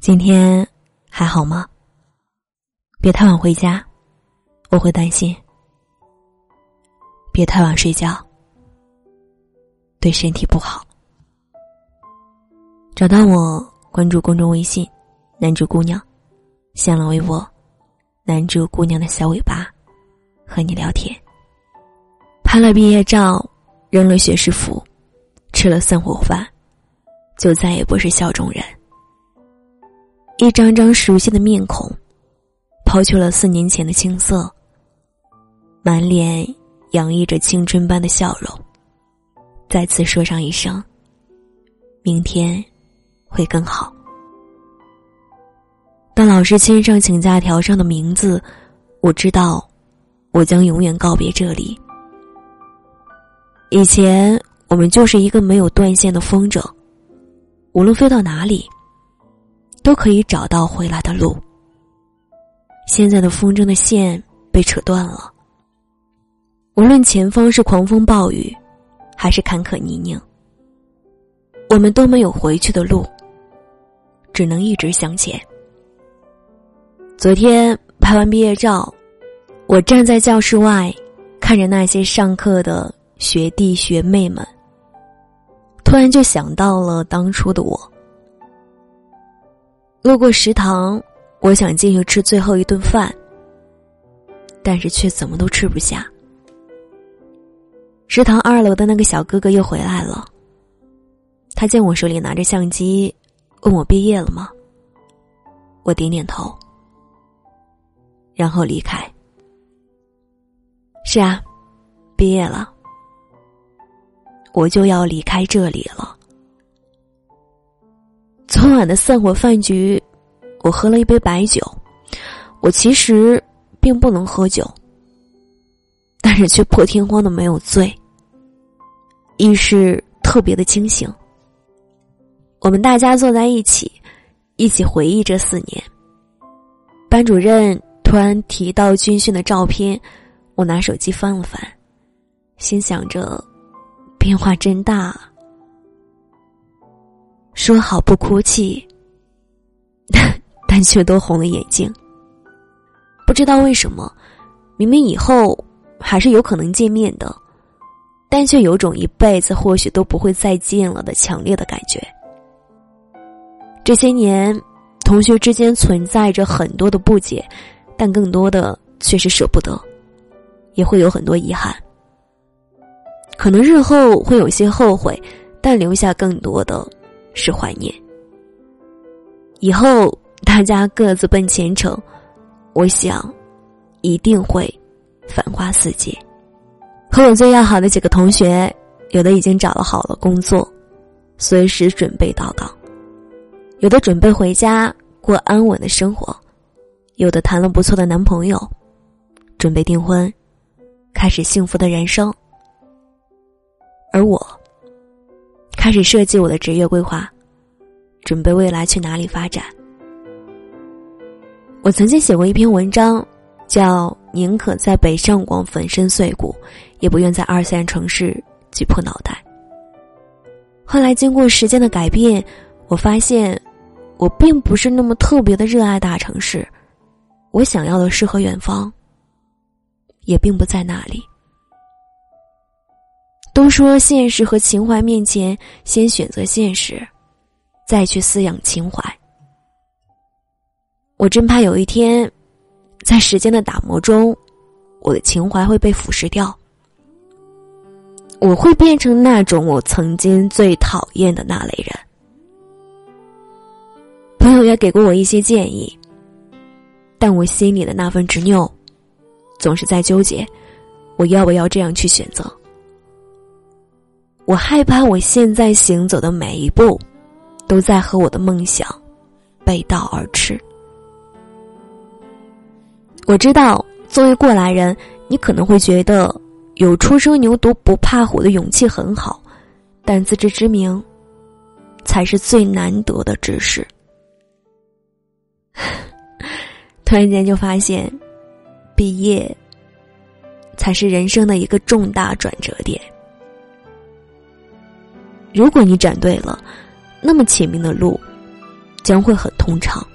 今天还好吗？别太晚回家，我会担心。别太晚睡觉，对身体不好。找到我，关注公众微信“男主姑娘”，新浪微博“男主姑娘的小尾巴”，和你聊天。拍了毕业照，扔了学士服，吃了散伙饭，就再也不是笑中人。一张张熟悉的面孔，抛去了四年前的青涩，满脸洋溢着青春般的笑容。再次说上一声：“明天会更好。”当老师签上请假条上的名字，我知道，我将永远告别这里。以前我们就是一个没有断线的风筝，无论飞到哪里。都可以找到回来的路。现在的风筝的线被扯断了。无论前方是狂风暴雨，还是坎坷泥泞，我们都没有回去的路，只能一直向前。昨天拍完毕业照，我站在教室外，看着那些上课的学弟学妹们，突然就想到了当初的我。路过食堂，我想进去吃最后一顿饭，但是却怎么都吃不下。食堂二楼的那个小哥哥又回来了，他见我手里拿着相机，问我毕业了吗？我点点头，然后离开。是啊，毕业了，我就要离开这里了。昨晚的散伙饭局，我喝了一杯白酒。我其实并不能喝酒，但是却破天荒的没有醉，意识特别的清醒。我们大家坐在一起，一起回忆这四年。班主任突然提到军训的照片，我拿手机翻了翻，心想着，变化真大。啊说好不哭泣，但却都红了眼睛。不知道为什么，明明以后还是有可能见面的，但却有种一辈子或许都不会再见了的强烈的感觉。这些年，同学之间存在着很多的不解，但更多的却是舍不得，也会有很多遗憾。可能日后会有些后悔，但留下更多的。是怀念。以后大家各自奔前程，我想一定会繁花似锦。和我最要好的几个同学，有的已经找了好了工作，随时准备到岗；有的准备回家过安稳的生活；有的谈了不错的男朋友，准备订婚，开始幸福的人生。而我。开始设计我的职业规划，准备未来去哪里发展。我曾经写过一篇文章，叫“宁可在北上广粉身碎骨，也不愿在二线城市挤破脑袋。”后来经过时间的改变，我发现，我并不是那么特别的热爱大城市，我想要的诗和远方，也并不在那里。都说现实和情怀面前，先选择现实，再去饲养情怀。我真怕有一天，在时间的打磨中，我的情怀会被腐蚀掉，我会变成那种我曾经最讨厌的那类人。朋友也给过我一些建议，但我心里的那份执拗，总是在纠结，我要不要这样去选择。我害怕我现在行走的每一步，都在和我的梦想背道而驰。我知道，作为过来人，你可能会觉得有初生牛犊不怕虎的勇气很好，但自知之明，才是最难得的知识。突然间就发现，毕业才是人生的一个重大转折点。如果你转对了，那么前面的路，将会很通畅。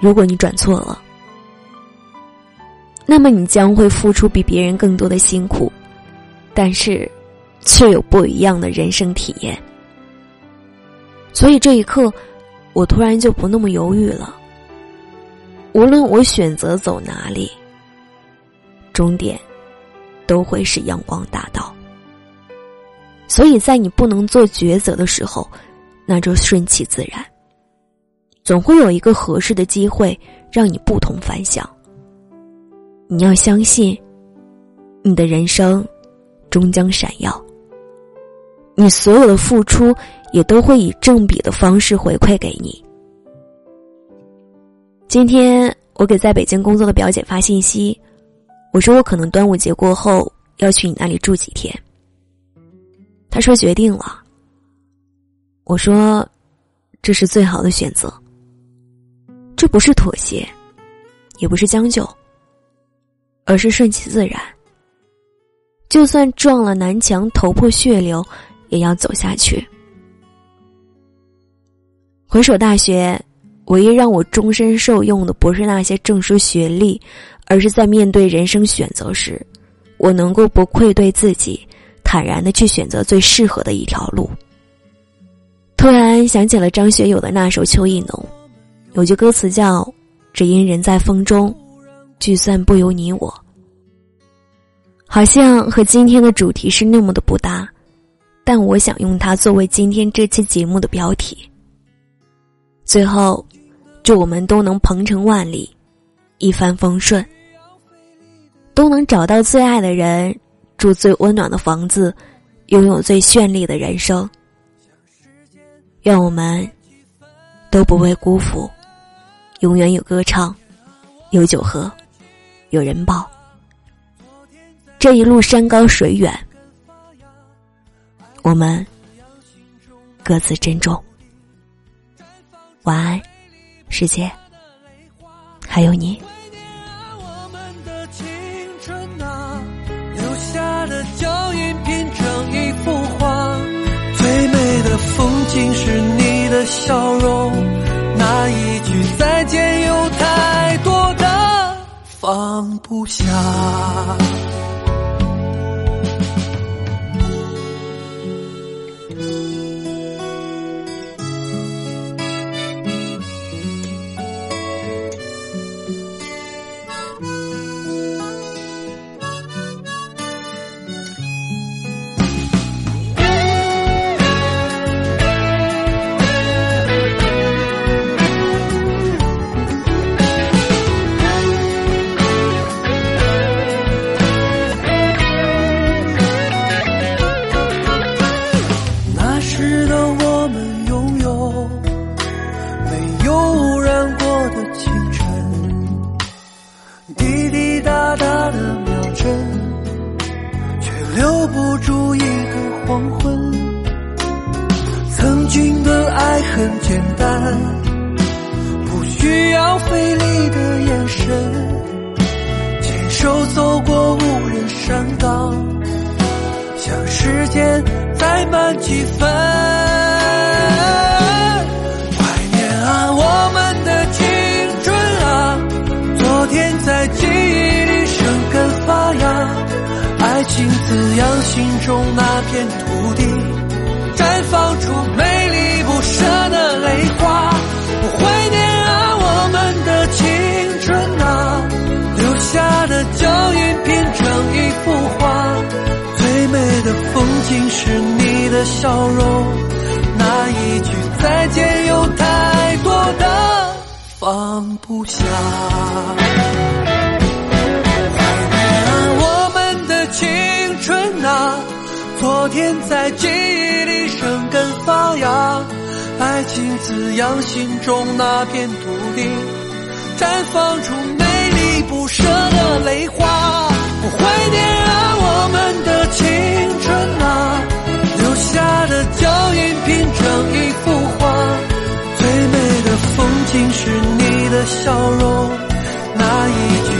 如果你转错了，那么你将会付出比别人更多的辛苦，但是却有不一样的人生体验。所以这一刻，我突然就不那么犹豫了。无论我选择走哪里，终点都会是阳光大道。所以在你不能做抉择的时候，那就顺其自然。总会有一个合适的机会让你不同凡响。你要相信，你的人生终将闪耀。你所有的付出也都会以正比的方式回馈给你。今天我给在北京工作的表姐发信息，我说我可能端午节过后要去你那里住几天。他说决定了。我说，这是最好的选择。这不是妥协，也不是将就，而是顺其自然。就算撞了南墙头破血流，也要走下去。回首大学，唯一让我终身受用的，不是那些证书学历，而是在面对人生选择时，我能够不愧对自己。坦然的去选择最适合的一条路。突然想起了张学友的那首《秋意浓》，有句歌词叫“只因人在风中，聚散不由你我”，好像和今天的主题是那么的不搭，但我想用它作为今天这期节目的标题。最后，祝我们都能鹏程万里，一帆风顺，都能找到最爱的人。住最温暖的房子，拥有最绚丽的人生。愿我们都不会辜负，永远有歌唱，有酒喝，有人抱。这一路山高水远，我们各自珍重。晚安，世界，还有你。脚印拼成一幅画，最美的风景是你的笑容。那一句再见，有太多的放不下。不住一个黄昏。曾经的爱很简单，不需要费力的眼神，牵手走过无人山岗，想时间再慢几分。情滋养心中那片土地，绽放出美丽不。舍的泪花，我怀念啊，我们的青春啊，留下的脚印拼成一幅画，最美的风景是你的笑容，那一句再见有太多的放不下。昨天在记忆里生根发芽。爱情滋养心中那片土地，绽放出美丽不舍的泪花。我怀念啊，我们的青春啊，留下的脚印拼成一幅画。最美的风景是你的笑容，那一句